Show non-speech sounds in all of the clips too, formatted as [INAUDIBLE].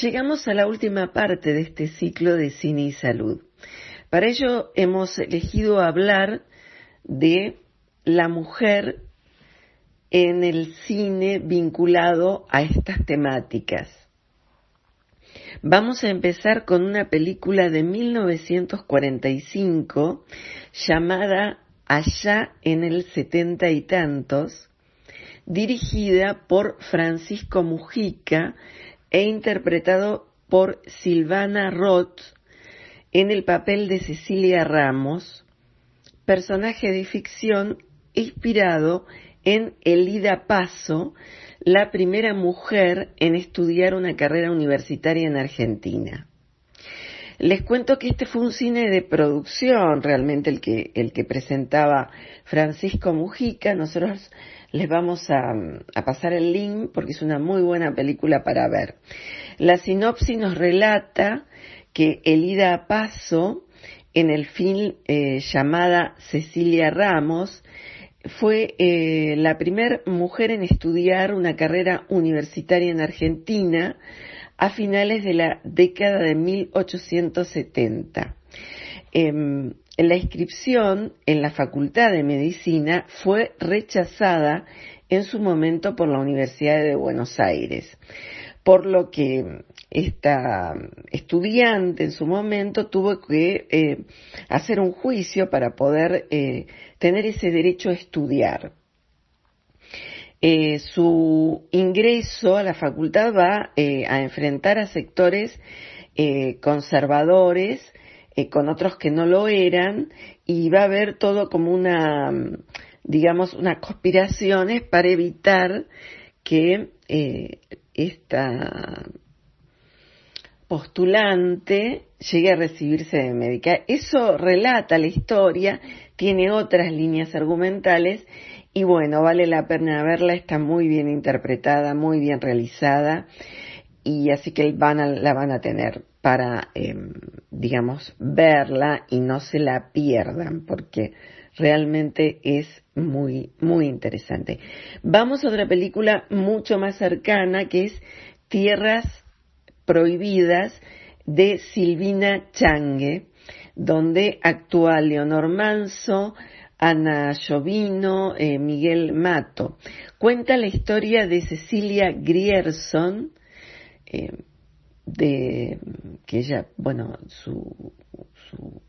Llegamos a la última parte de este ciclo de cine y salud. Para ello hemos elegido hablar de la mujer en el cine vinculado a estas temáticas. Vamos a empezar con una película de 1945 llamada Allá en el setenta y tantos, dirigida por Francisco Mujica, e interpretado por Silvana Roth en el papel de Cecilia Ramos, personaje de ficción inspirado en Elida Paso, la primera mujer en estudiar una carrera universitaria en Argentina. Les cuento que este fue un cine de producción, realmente el que, el que presentaba Francisco Mujica. Nosotros les vamos a, pasar el link porque es una muy buena película para ver. La sinopsis nos relata que Elida Paso, en el film eh, llamada Cecilia Ramos, fue eh, la primera mujer en estudiar una carrera universitaria en Argentina a finales de la década de 1870 la inscripción en la Facultad de Medicina fue rechazada en su momento por la Universidad de Buenos Aires, por lo que esta estudiante en su momento tuvo que eh, hacer un juicio para poder eh, tener ese derecho a estudiar. Eh, su ingreso a la facultad va a enfrentar a sectores conservadores eh, con otros que no lo eran y va a haber todo como una, digamos, unas conspiraciones para evitar que eh, esta postulante llegue a recibirse de médica. Eso relata la historia, tiene otras líneas argumentales y bueno, vale la pena verla, está muy bien interpretada, muy bien realizada y así que van la van a tener para, em, digamos, verla y no se la pierdan porque realmente es muy, muy interesante. Vamos a otra película mucho más cercana que es Tierras Prohibidas de Silvina Changue, donde actúa Leonor Manso, Ana Llovino, eh, Miguel Mato. Cuenta la historia de Cecilia Grierson, eh, de que ella, bueno, su,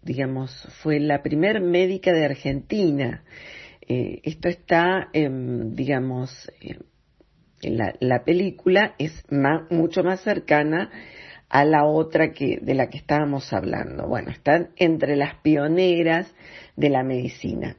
digamos, fue la primer médica de Argentina. Eh, esto está, digamos, la, la, película es mucho más cercana a la otra que de la que estábamos hablando. Bueno, están entre las pioneras de la medicina.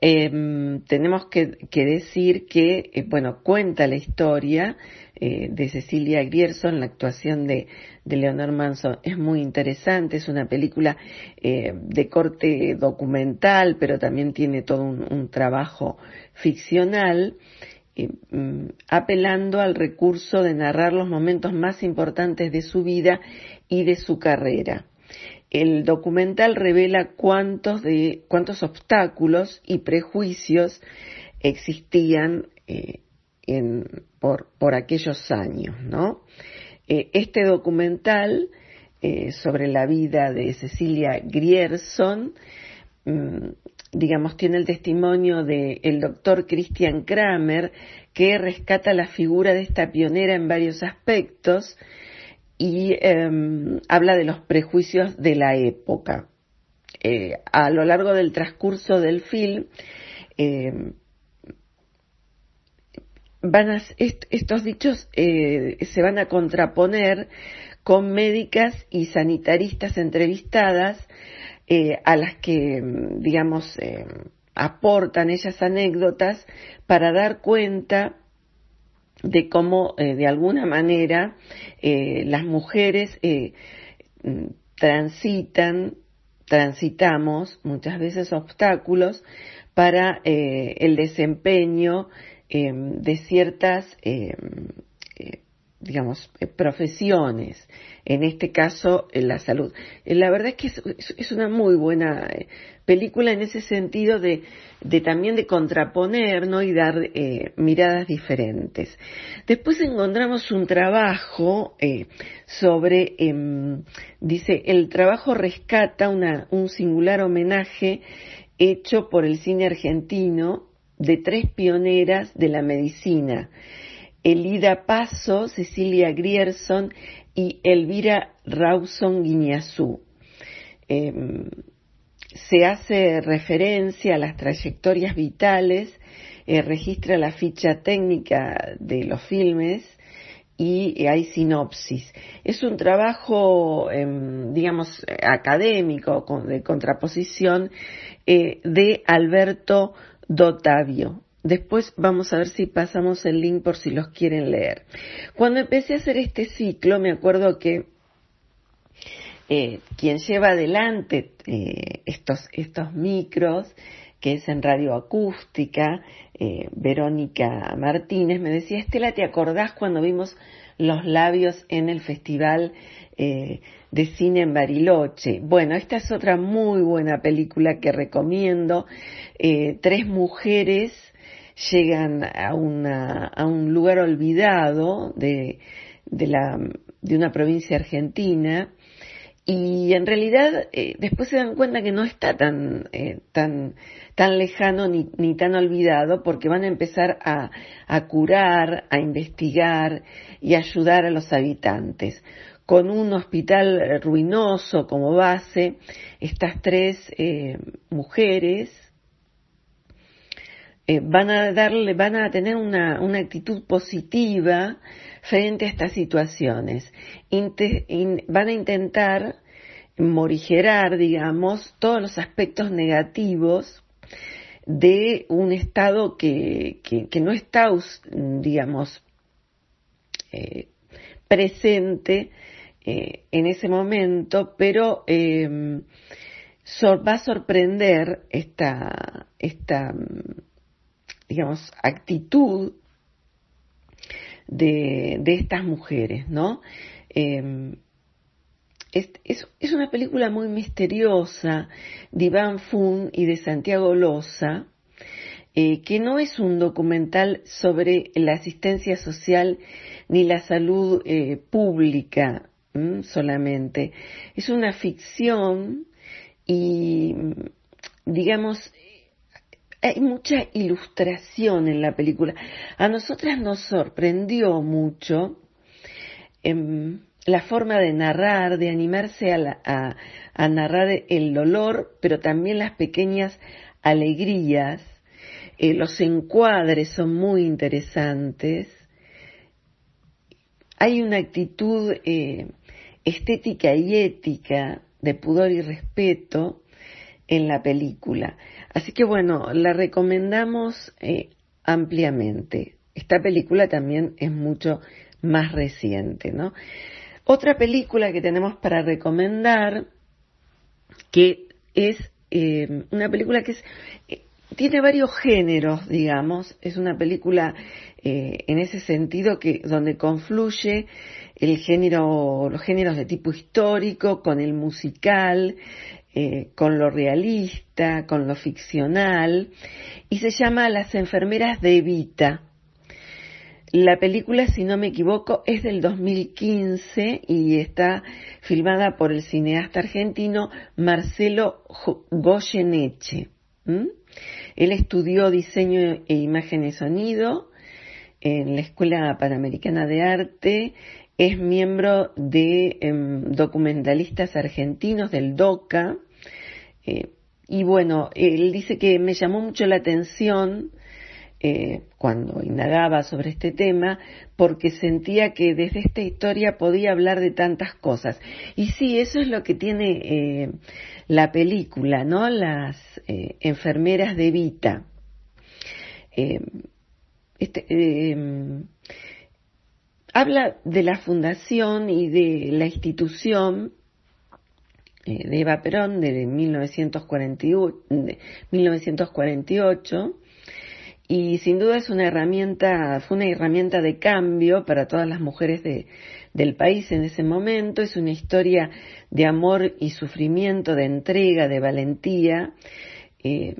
Em, tenemos que, decir que, eh, bueno, cuenta la historia eh, de Cecilia Grierson, la actuación de, Leonor Manson es muy interesante, es una película eh, de corte documental, pero también tiene todo un, trabajo ficcional, mm, apelando al recurso de narrar los momentos más importantes de su vida y de su carrera el documental revela cuántos, de, cuántos obstáculos y prejuicios existían eh, por, aquellos años. Eh, este documental eh, sobre la vida de Cecilia Grierson mm, digamos, tiene el testimonio del doctor Christian Kramer, que rescata la figura de esta pionera en varios aspectos y em, habla de los prejuicios de la época. Eh, a lo largo del transcurso del film, em, van estos dichos eh, se van a contraponer con médicas y sanitaristas entrevistadas eh, a las que, digamos, eh, aportan esas anécdotas para dar cuenta de cómo, de alguna manera, las mujeres transitan, transitamos muchas veces obstáculos para el desempeño Em, de ciertas, em, eh, digamos, eh, profesiones, en este caso en la salud. Eh, la verdad es que es, una muy buena película en ese sentido de, de también de contraponer ¿no? y dar miradas diferentes. Después encontramos un trabajo sobre, em, dice, el trabajo rescata una, un singular homenaje hecho por el cine argentino de tres pioneras de la medicina, Elida Paso, Cecilia Grierson y Elvira Rawson Guiñazú. Em, se hace referencia a las trayectorias vitales, eh, registra la ficha técnica de los filmes y hay sinopsis. Es un trabajo, em, digamos, académico, de contraposición, eh, de Alberto Dotavio. Después vamos a ver si pasamos el link por si los quieren leer. Cuando empecé a hacer este ciclo, me acuerdo que eh, quien lleva adelante eh, estos, estos micros, que es en radio acústica, eh, Verónica Martínez, me decía, Estela, ¿te acordás cuando vimos los labios en el festival de cine en Bariloche. Bueno, esta es otra muy buena película que recomiendo. Eh, tres mujeres llegan a, una, a un lugar olvidado de, de, la, de una provincia argentina y en realidad eh, después se dan cuenta que no está tan, eh, tan, tan lejano ni, ni, tan olvidado porque van a empezar a, a curar, a investigar y ayudar a los habitantes. Con un hospital ruinoso como base, estas tres eh, mujeres eh, van a darle, van a tener una, una actitud positiva frente a estas situaciones. van a intentar morigerar, digamos, todos los aspectos negativos de un Estado que, que, no está, digamos, presente eh, en ese momento, pero eh, va a sorprender esta, esta, digamos, actitud de, de estas mujeres, ¿no? Eh, es, es, una película muy misteriosa de Iván Fun y de Santiago Loza, que no es un documental sobre la asistencia social ni la salud pública solamente. Es una ficción y, digamos, hay mucha ilustración en la película. A nosotras nos sorprendió mucho em, la forma de narrar, de animarse a, narrar el dolor, pero también las pequeñas alegrías. Eh, los encuadres son muy interesantes. Hay una actitud eh, estética y ética de pudor y respeto en la película. Así que bueno, la recomendamos eh, ampliamente. Esta película también es mucho más reciente, ¿no? Otra película que tenemos para recomendar, que es eh, una película que es, eh, tiene varios géneros, digamos, es una película en ese sentido que donde confluye el género, los géneros de tipo histórico, con el musical, eh, con lo realista, con lo ficcional, y se llama Las enfermeras de Evita. La película, si no me equivoco, es del 2015 y está filmada por el cineasta argentino Marcelo Goyeneche. Él estudió diseño e imagen sonido en la Escuela Panamericana de Arte, es miembro de em, documentalistas argentinos del DOCA, eh, y bueno, él dice que me llamó mucho la atención eh, cuando indagaba sobre este tema, porque sentía que desde esta historia podía hablar de tantas cosas. Y sí, eso es lo que tiene eh, la película, ¿no? Las enfermeras de Vita. Este, habla de la fundación y de la institución de Eva Perón de 1948 y sin duda es una herramienta, fue una herramienta de cambio para todas las mujeres de, del país en ese momento, es una historia de amor y sufrimiento, de entrega, de valentía, eh,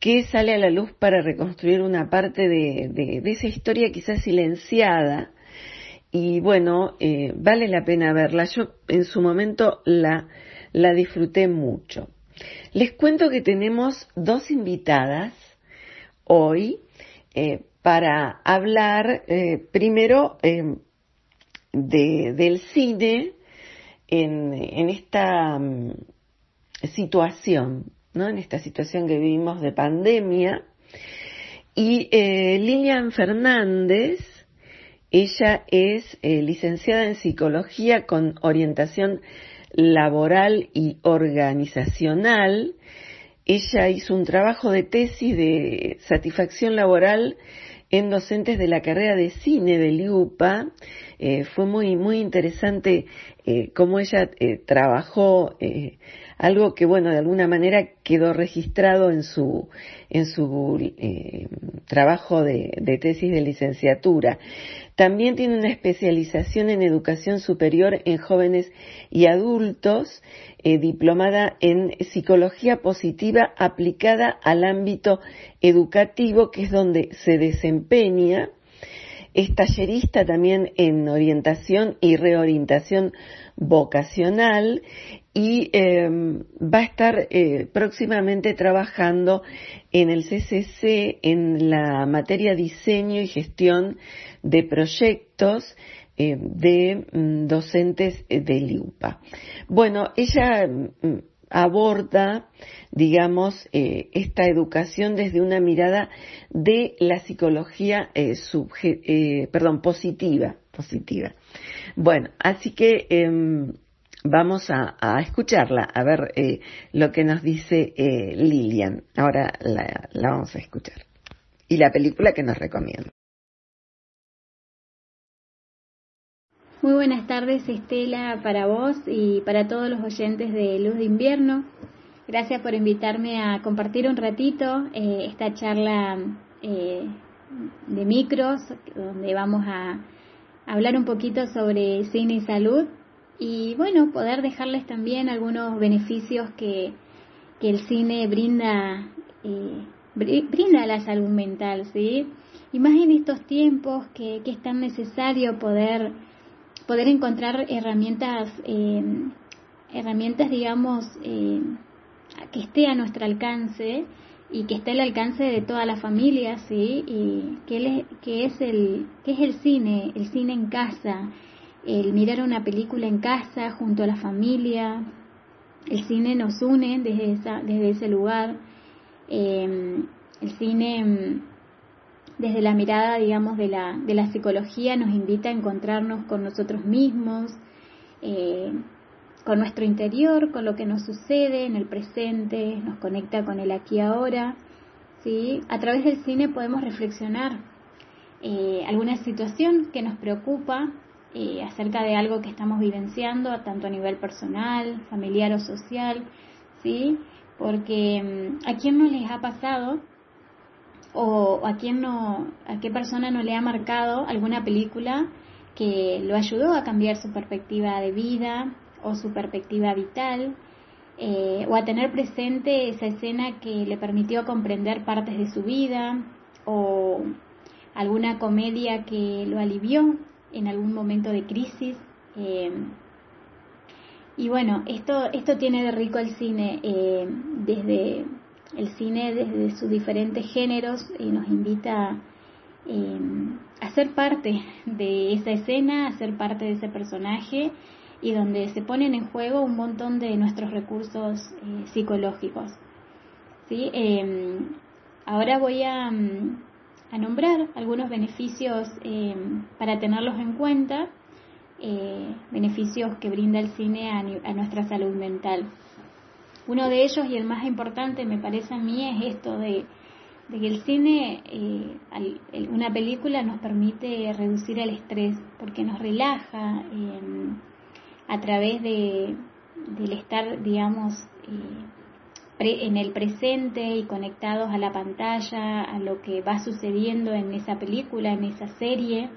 que sale a la luz para reconstruir una parte de, de, esa historia quizás silenciada, y bueno, eh, vale la pena verla. Yo en su momento la, la disfruté mucho. Les cuento que tenemos dos invitadas hoy eh, para hablar eh, primero eh, del cine en, esta mm, situación, ¿no? En esta situación que vivimos de pandemia. Y Lilian Fernández, ella es licenciada en psicología con orientación laboral y organizacional ella hizo un trabajo de tesis de satisfacción laboral en docentes de la carrera de cine de Liupa. Eh, fue muy, muy interesante eh, cómo ella eh, trabajó algo que, bueno, de alguna manera quedó registrado en su, en su trabajo de, de tesis de licenciatura. También tiene una especialización en educación superior en jóvenes y adultos, eh, diplomada en psicología positiva aplicada al ámbito educativo, que es donde se desempeña. Es tallerista también en orientación y reorientación vocacional y em, va a estar eh, próximamente trabajando en el CCC en la materia diseño y gestión de proyectos eh, de mm, docentes de LIUPA. Bueno, ella mm, aborda, digamos, eh, esta educación desde una mirada de la psicología perdón, positiva, positiva. Bueno, así que em, vamos a, escucharla, a ver eh, lo que nos dice eh, Lilian. Ahora la, la vamos a escuchar. Y la película que nos recomienda. Muy buenas tardes, Estela, para vos y para todos los oyentes de Luz de Invierno. Gracias por invitarme a compartir un ratito eh, esta charla de micros, donde vamos a hablar un poquito sobre cine y salud y bueno, poder dejarles también algunos beneficios que, que el cine brinda, eh, brinda a la salud mental, ¿sí? Y más en estos tiempos que, que es tan necesario poder, poder encontrar herramientas, eh, herramientas, digamos, eh, que esté a nuestro alcance y que esté al alcance de toda la familia, ¿sí? Y que, que, es el, que es el cine, el cine en casa, el mirar una película en casa junto a la familia. El cine nos une desde, esa, desde ese lugar. Em, el cine, em, desde la mirada, digamos, de la, de la psicología, nos invita a encontrarnos con nosotros mismos, eh, con nuestro interior, con lo que nos sucede en el presente, nos conecta con el aquí ahora. ¿sí? A través del cine podemos reflexionar eh, alguna situación que nos preocupa eh, acerca de algo que estamos vivenciando, tanto a nivel personal, familiar o social, ¿sí? Porque mm, a quién no les ha pasado o a quién no, a qué persona no le ha marcado alguna película que lo ayudó a cambiar su perspectiva de vida o su perspectiva vital, eh, o a tener presente esa escena que le permitió comprender partes de su vida, o alguna comedia que lo alivió en algún momento de crisis. Eh, y bueno, esto, esto tiene de rico el cine, eh, desde el cine desde sus diferentes géneros nos invita a ser parte de esa escena, a ser parte de ese personaje y donde se ponen en juego un montón de nuestros recursos psicológicos. ¿sí? ahora voy a, a nombrar algunos beneficios eh, para tenerlos en cuenta, eh, beneficios que brinda el cine a, nuestra salud mental. Uno de ellos y el más importante me parece a mí es esto de, que el cine, eh, una película nos permite reducir el estrés porque nos relaja a través de, del estar, digamos, en el presente y conectados a la pantalla, a lo que va sucediendo en esa película, en esa serie,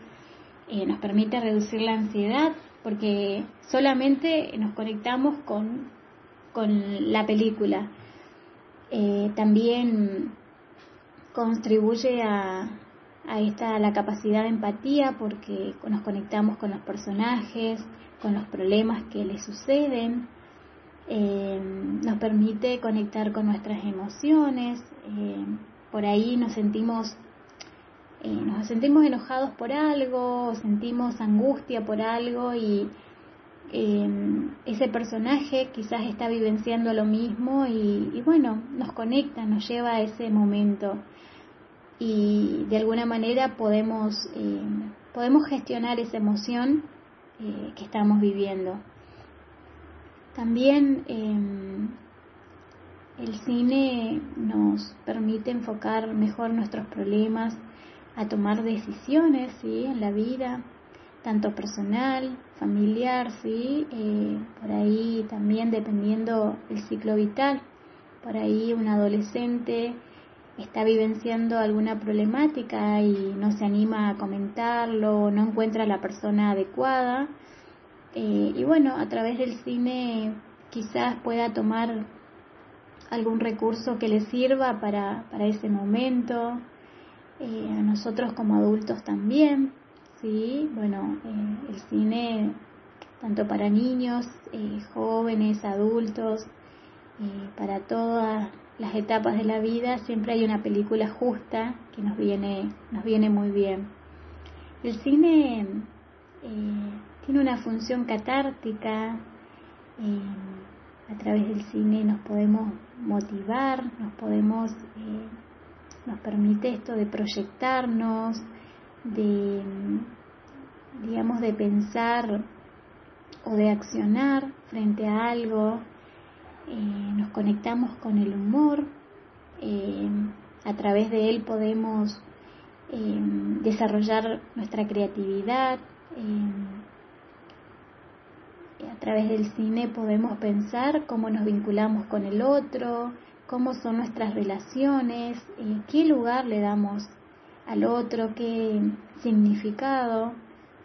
eh, nos permite reducir la ansiedad porque solamente nos conectamos con, con la película. Eh, también contribuye a, a esta la capacidad de empatía porque nos conectamos con los personajes, con los problemas que les suceden eh, nos permite conectar con nuestras emociones, eh, por ahí nos sentimos, eh, nos sentimos enojados por algo, sentimos angustia por algo y ese personaje quizás está vivenciando lo mismo y, bueno, nos conecta, nos lleva a ese momento y de alguna manera podemos, podemos gestionar esa emoción que estamos viviendo. También em, el cine nos permite enfocar mejor nuestros problemas, a tomar decisiones ¿sí? en la vida, tanto personal, familiar, ¿sí? Eh, por ahí también dependiendo del ciclo vital. Por ahí un adolescente está vivenciando alguna problemática y no se anima a comentarlo, no encuentra la persona adecuada eh, y bueno, a través del cine quizás pueda tomar algún recurso que le sirva para, para ese momento, eh, a nosotros como adultos también, ¿sí? Bueno, eh, el cine tanto para niños, jóvenes, adultos, para todas las etapas de la vida, siempre hay una película justa que nos viene, nos viene muy bien. El cine tiene una función catártica. Eh, a través del cine nos podemos motivar, nos podemos, eh, nos permite esto de proyectarnos, de, digamos, de pensar o de accionar frente a algo. Eh, nos conectamos con el humor. a través de él podemos desarrollar nuestra creatividad a través del cine podemos pensar cómo nos vinculamos con el otro, cómo son nuestras relaciones, eh, qué lugar le damos al otro, qué significado,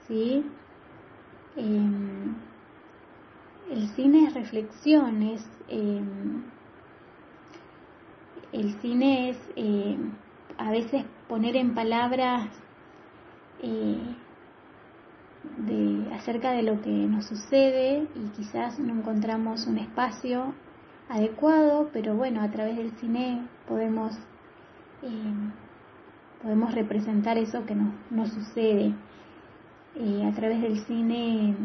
¿sí? Em, el cine es reflexiones, em, el cine es em, a veces poner en palabras eh, de, acerca de lo que nos sucede y quizás no encontramos un espacio adecuado, pero bueno, a través del cine podemos, eh, podemos representar eso que nos, nos sucede. Eh, a través del cine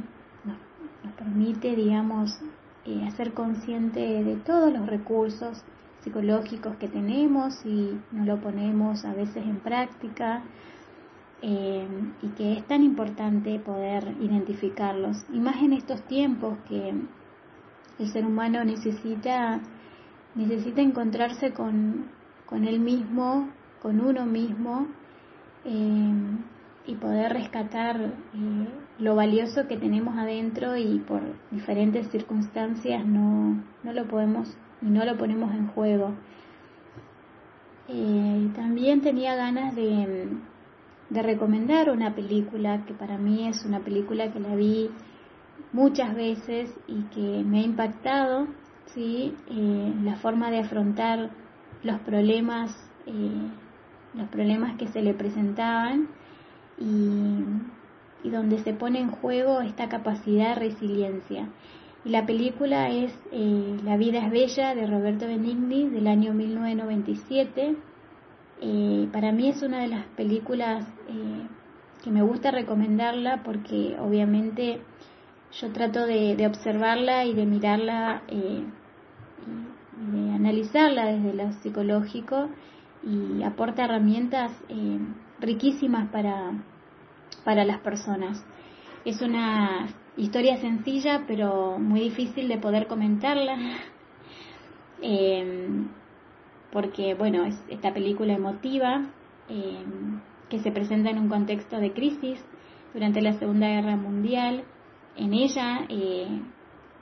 nos, permite, digamos, eh, hacer consciente de todos los recursos psicológicos que tenemos y nos lo ponemos a veces en práctica eh, y que es tan importante poder identificarlos. Y más en estos tiempos que el ser humano necesita, necesita encontrarse con, con él mismo, con uno mismo, eh, y poder rescatar eh, lo valioso que tenemos adentro y por diferentes circunstancias no, no lo podemos y no lo ponemos en juego. también tenía ganas de, de recomendar una película que para mí es una película que la vi muchas veces y que me ha impactado, ¿sí? Eh, la forma de afrontar los problemas, eh, los problemas que se le presentaban y, y, donde se pone en juego esta capacidad de resiliencia. Y la película es eh, La vida es bella de Roberto Benigni del año 1997. Eh, para mí es una de las películas eh, que me gusta recomendarla porque obviamente yo trato de, observarla y de mirarla y de analizarla desde lo psicológico y aporta herramientas riquísimas para, para las personas. Es una historia sencilla pero muy difícil de poder comentarla [LAUGHS] em, porque bueno es esta película emotiva em, que se presenta en un contexto de crisis durante la Segunda Guerra Mundial. En ella eh,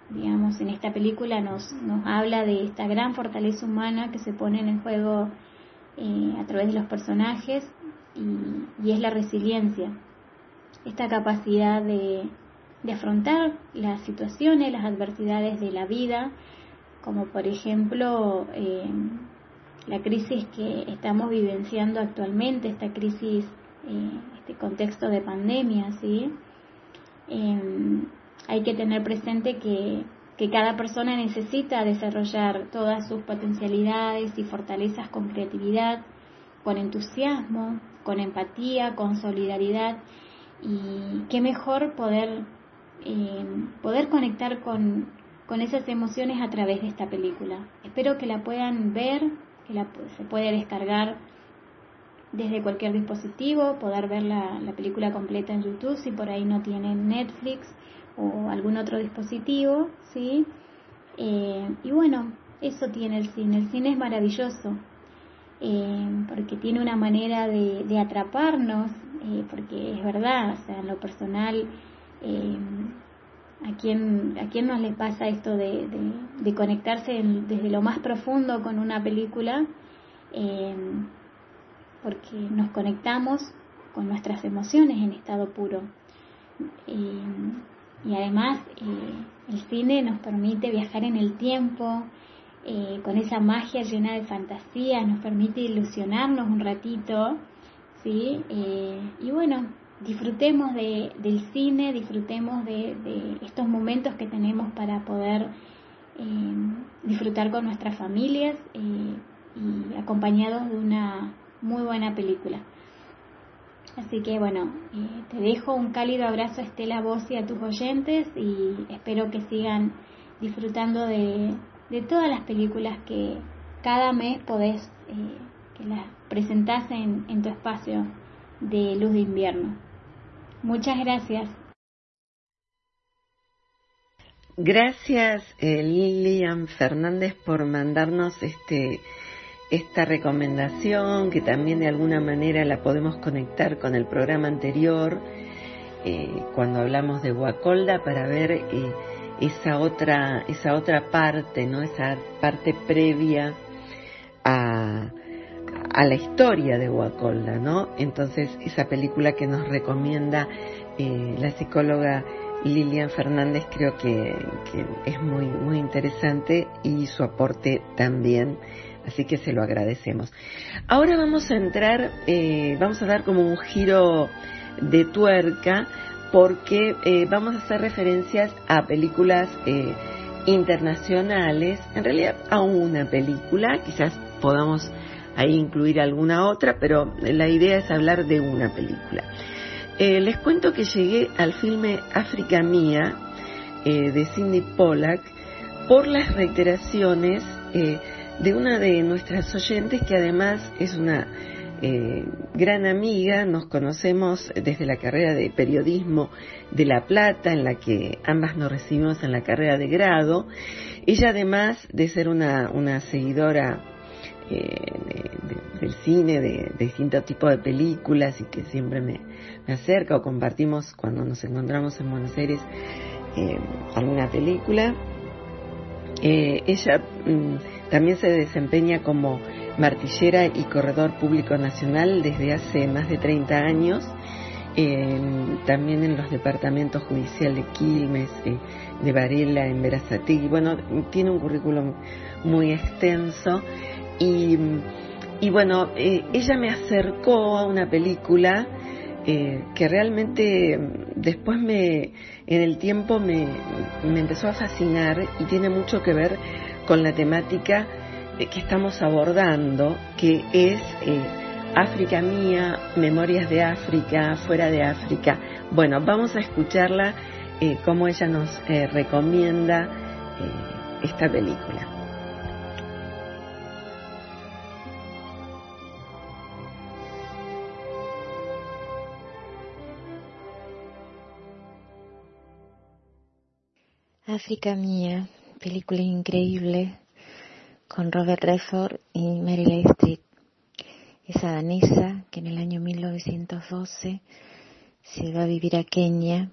digamos en esta película nos, nos habla de esta gran fortaleza humana que se pone en juego eh, a través de los personajes y, y es la resiliencia. Esta capacidad de, de afrontar las situaciones, las adversidades de la vida, como por ejemplo eh, la crisis que estamos vivenciando actualmente, esta crisis, eh, este contexto de pandemia, ¿sí? Eh, hay que tener presente que, que cada persona necesita desarrollar todas sus potencialidades y fortalezas con creatividad, con entusiasmo, con empatía, con solidaridad y qué mejor poder eh, poder conectar con, con, esas emociones a través de esta película. Espero que la puedan ver, que la, se puede descargar desde cualquier dispositivo, poder ver la, la, película completa en YouTube si por ahí no tienen Netflix o algún otro dispositivo, ¿sí? Eh, y bueno, eso tiene el cine. El cine es maravilloso eh, porque tiene una manera de, de atraparnos, eh, porque es verdad, o sea, en lo personal eh, ¿a, quién, ¿A quién nos le pasa esto de, de, conectarse desde lo más profundo con una película? Eh, porque nos conectamos con nuestras emociones en estado puro. Eh, y además el cine nos permite viajar en el tiempo, con esa magia llena de fantasía, nos permite ilusionarnos un ratito, ¿sí? y bueno, disfrutemos de, del cine, disfrutemos de, estos momentos que tenemos para poder eh, disfrutar con nuestras familias eh, y acompañados de una muy buena película. Así que bueno, eh, te dejo un cálido abrazo a Estela vos y a tus oyentes y espero que sigan disfrutando de, todas las películas que cada mes podés que las presentás en, en tu espacio de luz de invierno. Muchas gracias. Gracias eh, Lilian Fernández por mandarnos este esta recomendación que también de alguna manera la podemos conectar con el programa anterior eh, cuando hablamos de Guacolda para ver eh, esa otra esa otra parte no esa parte previa a a la historia de Guacolda, ¿no? Entonces, esa película que nos recomienda eh, la psicóloga Lilian Fernández creo que, es muy, muy interesante y su aporte también, así que se lo agradecemos. Ahora vamos a entrar, eh, vamos a dar como un giro de tuerca porque eh, vamos a hacer referencias a películas internacionales, en realidad a una película, quizás podamos ahí incluir alguna otra, pero la idea es hablar de una película. Eh, les cuento que llegué al filme África Mía eh, de Cindy Pollack por las reiteraciones eh, de una de nuestras oyentes que además es una gran amiga, nos conocemos desde la carrera de periodismo de La Plata, en la que ambas nos recibimos en la carrera de grado. Ella además de ser una, una seguidora del cine, de, distintos tipos de películas y que siempre me, acerca o compartimos cuando nos encontramos en Buenos Aires eh, alguna película. Eh, ella mm, también se desempeña como martillera y corredor público nacional desde hace más de 30 años, también en los departamentos judiciales de Quilmes, eh, de Varela, en Verazatí. Bueno, tiene un currículum muy extenso y, y bueno, eh, ella me acercó a una película eh, que realmente después me, en el tiempo me, me, empezó a fascinar y tiene mucho que ver con la temática eh, que estamos abordando, que es África mía, Memorias de África, fuera de África. Bueno, vamos a escucharla eh, como ella nos recomienda esta película. África Mía, película increíble con Robert Redford y Meryl Streep. Esa danesa que en el año 1912 se va a vivir a Kenia,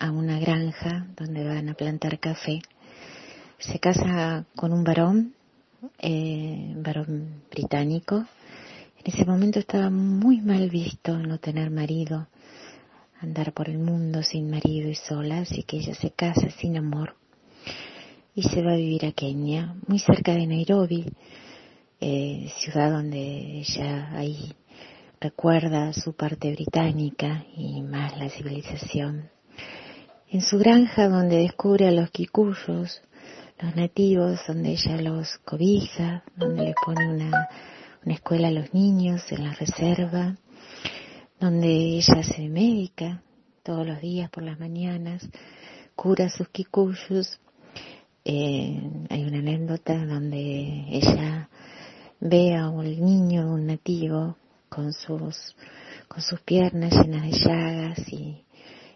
a una granja donde van a plantar café. Se casa con un varón, eh, varón británico. En ese momento estaba muy mal visto no tener marido, andar por el mundo sin marido y sola, así que ella se casa sin amor y se va a vivir a Kenia, muy cerca de Nairobi, eh, ciudad donde ella ahí recuerda su parte británica y más la civilización. En su granja donde descubre a los kikuyos, los nativos, donde ella los cobija, donde le pone una, una escuela a los niños en la reserva, donde ella se médica todos los días por las mañanas, cura sus kikuyos. Eh, hay una anécdota donde ella ve a un niño, un nativo, con sus, con sus piernas llenas de llagas y,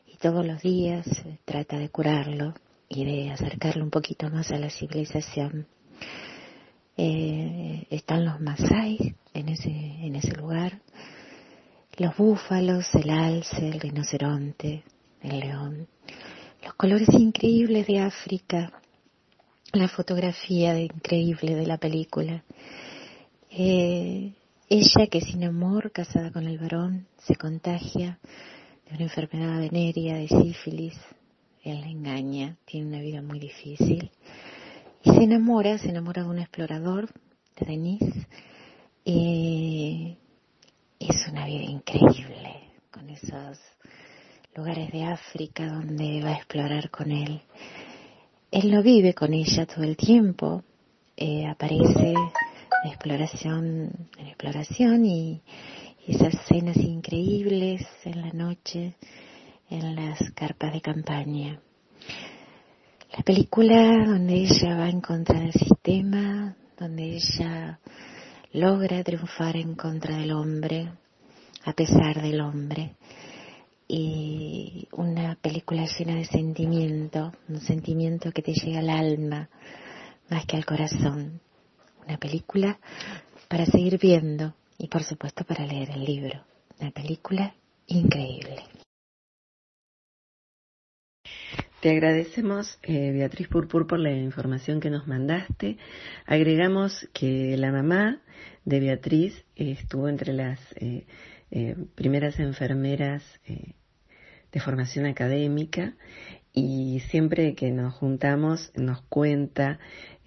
y todos los días trata de curarlo y de acercarlo un poquito más a la civilización. Eh, están los Masai en ese, en ese lugar, los búfalos, el alce, el rinoceronte, el león, los colores increíbles de África, la fotografía increíble de la película. Eh, ella que sin amor, casada con el varón, se contagia de una enfermedad venérea, de sífilis, él la engaña, tiene una vida muy difícil. Y se enamora, se enamora de un explorador, de Denise, y es una vida increíble con esos lugares de África donde va a explorar con él. Él no vive con ella todo el tiempo, eh, aparece en exploración, en exploración y, esas escenas increíbles en la noche en las carpas de campaña. La película donde ella va en contra del sistema, donde ella logra triunfar en contra del hombre, a pesar del hombre. Y una película llena de sentimiento, un sentimiento que te llega al alma más que al corazón una película para seguir viendo y por supuesto para leer el libro. Una película increíble. Te agradecemos, eh, Beatriz Purpur, por la información que nos mandaste. Agregamos que la mamá de Beatriz estuvo entre las eh, eh, primeras enfermeras de formación académica y siempre que nos juntamos nos cuenta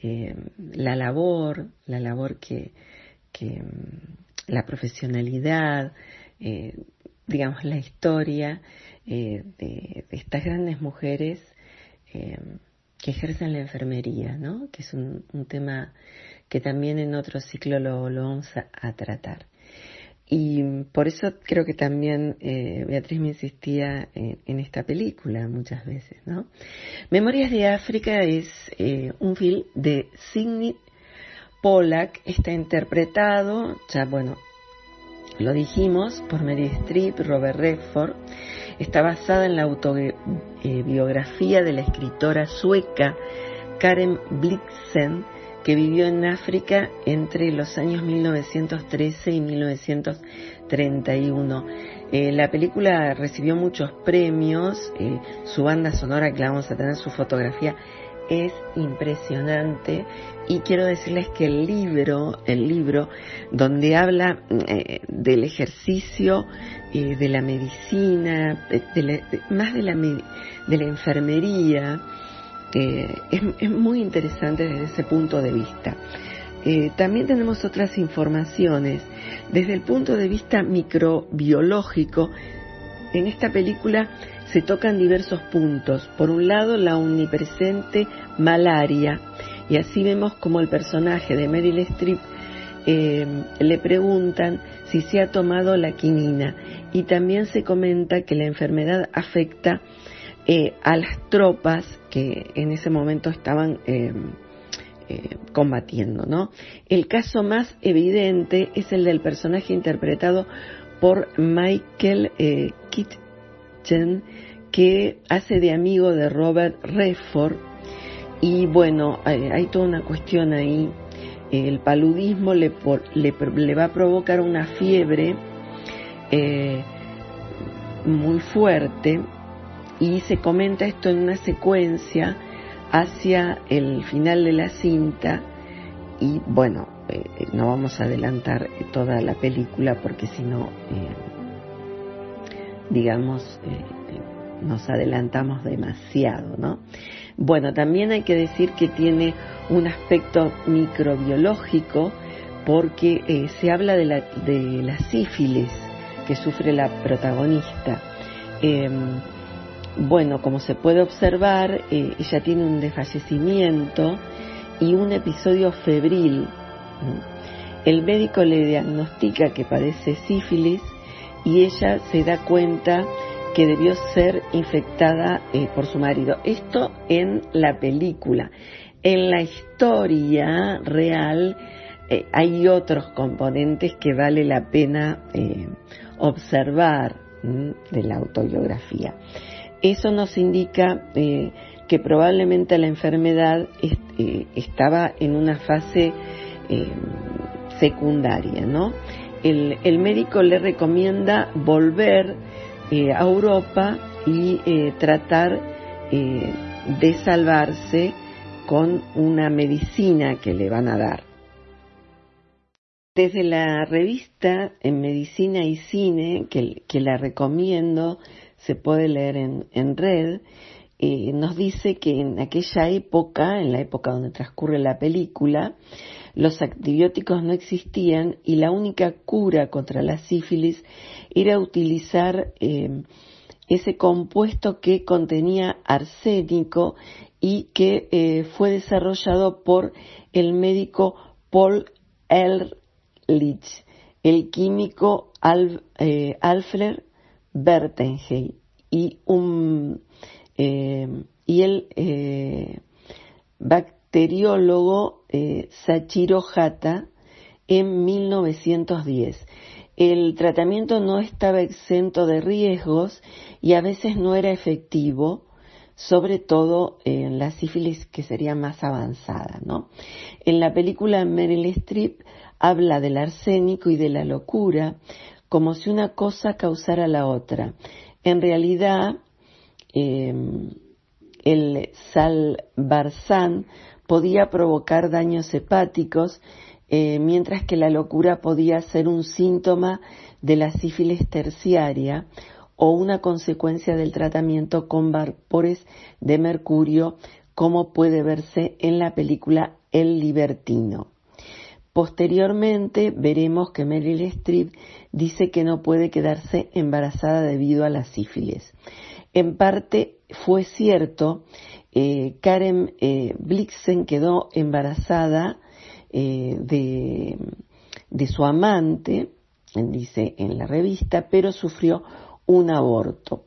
eh, la labor, la labor que, que mm, la profesionalidad, eh, digamos la historia eh, de, estas grandes mujeres que ejercen la enfermería, ¿no? que es un, tema que también en otro ciclo lo, vamos a tratar. Y por eso creo que también eh, Beatriz me insistía en, esta película muchas veces, ¿no? Memorias de África es eh, un film de Sidney Pollack, está interpretado, ya bueno, lo dijimos, por Mary Streep, Robert Redford, está basada en la autobiografía de la escritora sueca Karen Blixen, que vivió en África entre los años 1913 y 1931. Eh, la película recibió muchos premios, eh, su banda sonora que la vamos a tener, su fotografía es impresionante y quiero decirles que el libro, el libro donde habla eh, del ejercicio de la medicina, más de la, de la enfermería, es, muy interesante desde ese punto de vista. Eh, también tenemos otras informaciones. Desde el punto de vista microbiológico, en esta película se tocan diversos puntos. Por un lado, la omnipresente malaria, y así vemos como el personaje de Meryl Streep eh, le preguntan si se ha tomado la quinina y también se comenta que la enfermedad afecta eh, a las tropas que en ese momento estaban eh, combatiendo, ¿no? El caso más evidente es el del personaje interpretado por Michael Que hace de amigo de Robert Redford. Y bueno, hay toda una cuestión ahí. El paludismo le, le, va a provocar una fiebre eh, muy fuerte. Y se comenta esto en una secuencia hacia el final de la cinta. Y bueno, eh, no vamos a adelantar toda la película porque si no, eh, digamos, nos adelantamos demasiado, ¿no? Bueno, también hay que decir que tiene un aspecto microbiológico porque eh, se habla de la, de sífilis que sufre la protagonista. Em, bueno, como se puede observar, eh, ella tiene un desfallecimiento y un episodio febril. El médico le diagnostica que padece sífilis y ella se da cuenta que debió ser infectada eh, por su marido. Esto en la película. En la historia real eh, hay otros componentes que vale la pena eh, observar de la autobiografía. Eso nos indica que probablemente la enfermedad estaba en una fase secundaria, ¿no? El, médico le recomienda volver eh, a Europa y eh, tratar eh, de salvarse con una medicina que le van a dar. Desde la revista en Medicina y Cine, que, la recomiendo, se puede leer en, en red, nos dice que en aquella época, en la época donde transcurre la película, los antibióticos no existían y la única cura contra la sífilis era utilizar eh, ese compuesto que contenía arsénico y que eh, fue desarrollado por el médico Paul Ehrlich, el químico eh, Alfred Bertenhey y, un, y el bacteriólogo Sachiro Hata en 1910 el tratamiento no estaba exento de riesgos y a veces no era efectivo, sobre todo en la sífilis que sería más avanzada, ¿no? En la película Meryl Streep habla del arsénico y de la locura como si una cosa causara la otra. En realidad, em, el salbarzán podía provocar daños hepáticos eh, mientras que la locura podía ser un síntoma de la sífilis terciaria o una consecuencia del tratamiento con vapores de mercurio, como puede verse en la película El Libertino. Posteriormente veremos que Meryl Streep dice que no puede quedarse embarazada debido a la sífilis. En parte fue cierto, eh, Karen eh, Blixen quedó embarazada eh, de, de su amante, dice en la revista, pero sufrió un aborto.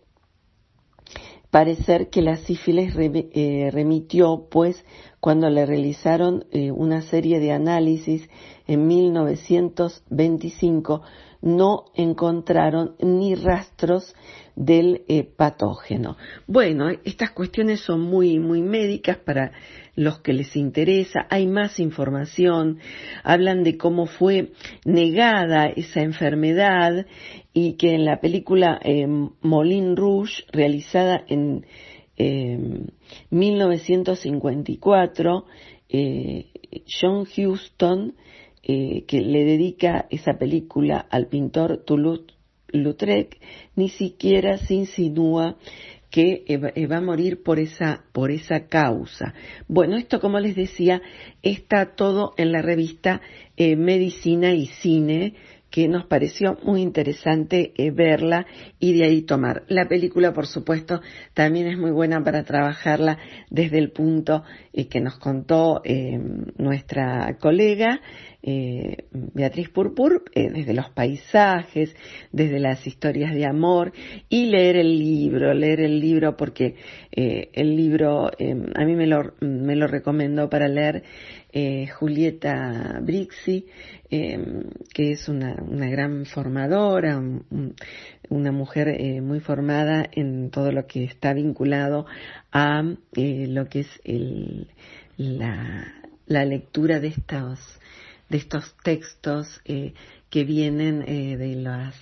Parecer que la sífilis remitió, pues, cuando le realizaron una serie de análisis en 1925, no encontraron ni rastros del patógeno. Bueno, estas cuestiones son muy, muy médicas para los que les interesa, hay más información, hablan de cómo fue negada esa enfermedad y que en la película eh, Moulin Rouge, realizada en 1954, eh, eh, John Huston, que le dedica esa película al pintor Toulouse-Lautrec, ni siquiera se insinúa que eh, va a morir por esa, por esa causa. Bueno, esto como les decía, está todo en la revista eh, Medicina y Cine, que nos pareció muy interesante eh, verla y de ahí tomar. La película, por supuesto, también es muy buena para trabajarla desde el punto eh, que nos contó eh, nuestra colega Beatriz Purpur, desde los paisajes, desde las historias de amor y leer el libro, leer el libro porque el libro a mí me lo, me lo recomendó para leer eh, Julieta Brixi, em, que es una, una gran formadora, una mujer eh, muy formada en todo lo que está vinculado a eh, lo que es el, la, la, lectura de estos, de estos textos que vienen de las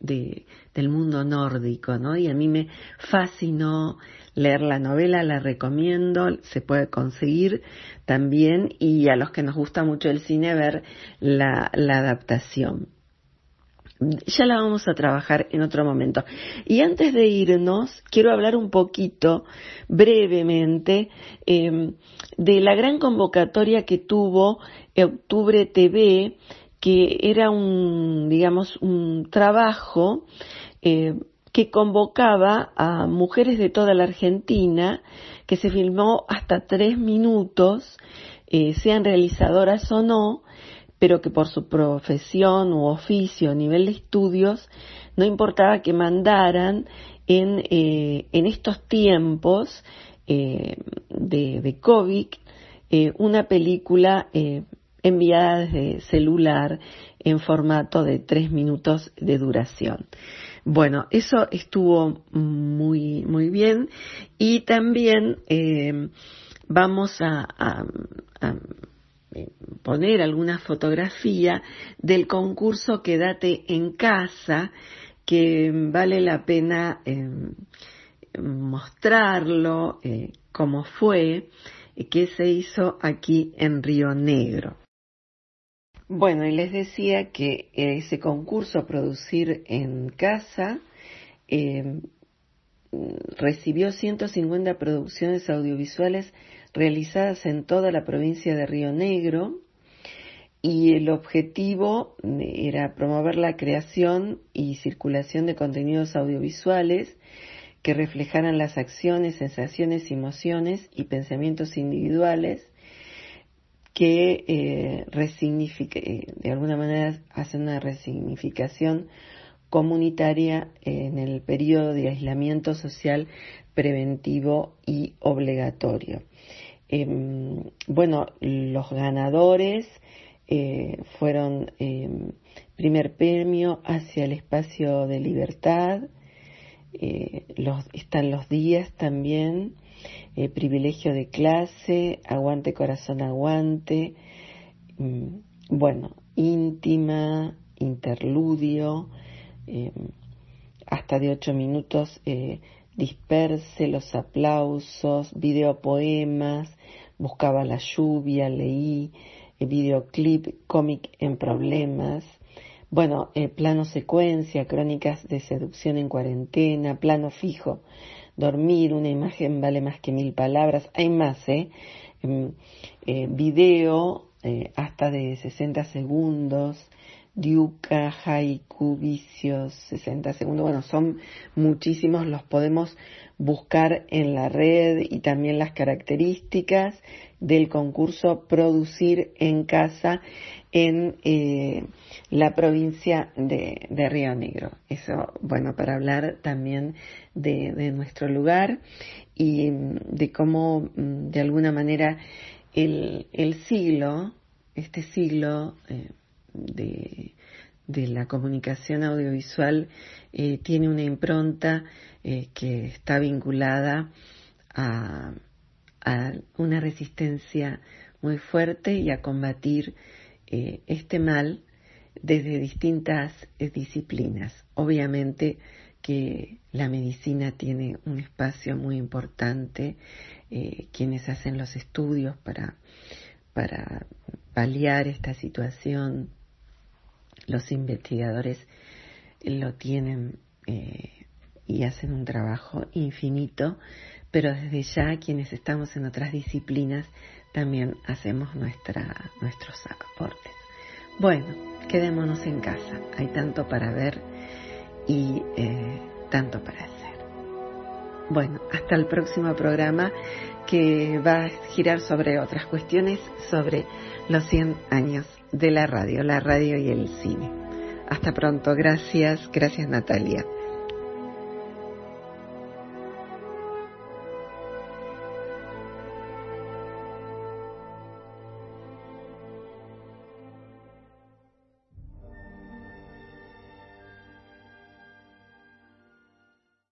de, del mundo nórdico, ¿no? Y a mí me fascinó leer la novela, la recomiendo, se puede conseguir también y a los que nos gusta mucho el cine ver la, la adaptación. Ya la vamos a trabajar en otro momento. Y antes de irnos, quiero hablar un poquito, brevemente, eh, de la gran convocatoria que tuvo Octubre TV que era un, digamos, un trabajo eh, que convocaba a mujeres de toda la Argentina, que se filmó hasta tres minutos, eh, sean realizadoras o no, pero que por su profesión u oficio, nivel de estudios, no importaba que mandaran en, eh, en estos tiempos de, de, COVID una película enviada desde celular en formato de tres minutos de duración. Bueno, eso estuvo muy, muy bien y también eh, vamos a, poner alguna fotografía del concurso Quédate en casa que vale la pena eh, mostrarlo, eh, cómo fue, que se hizo aquí en Río Negro. Bueno, y les decía que ese concurso Producir en Casa eh, recibió 150 producciones audiovisuales realizadas en toda la provincia de Río Negro y el objetivo era promover la creación y circulación de contenidos audiovisuales que reflejaran las acciones, sensaciones, emociones y pensamientos individuales que eh, eh, de alguna manera hace una resignificación comunitaria en el periodo de aislamiento social preventivo y obligatorio. Em, bueno, los ganadores eh, fueron em, primer premio hacia el espacio de libertad, los, están los días también, eh, privilegio de clase, aguante corazón aguante, mm, bueno, íntima, interludio, eh, hasta de ocho minutos, eh, disperse los aplausos, videopoemas, buscaba la lluvia, leí, videoclip, cómic en problemas, bueno, plano secuencia, crónicas de seducción en cuarentena, plano fijo, dormir, una imagen vale más que mil palabras, hay más, ¿eh? Em, eh video eh, hasta de 60 segundos, diuca, haiku, vicios, 60 segundos, bueno, son muchísimos, los podemos buscar en la red y también las características del concurso Producir en Casa en eh, la provincia de, Río Negro. Eso, bueno, para hablar también de, nuestro lugar y mm, de cómo, mm, de alguna manera, el, siglo, este siglo eh, de, la comunicación audiovisual eh, tiene una impronta que está vinculada a una resistencia muy fuerte y a combatir eh, este mal desde distintas eh, disciplinas. Obviamente que la medicina tiene un espacio muy importante, eh, quienes hacen los estudios para, para paliar esta situación, los investigadores lo tienen y hacen un trabajo infinito, pero desde ya quienes estamos en otras disciplinas también hacemos nuestra, nuestros aportes. Bueno, quedémonos en casa. Hay tanto para ver y eh, tanto para hacer. Bueno, hasta el próximo programa que va a girar sobre otras cuestiones, sobre los 100 años de la radio, la radio y el cine. Hasta pronto, gracias, gracias Natalia.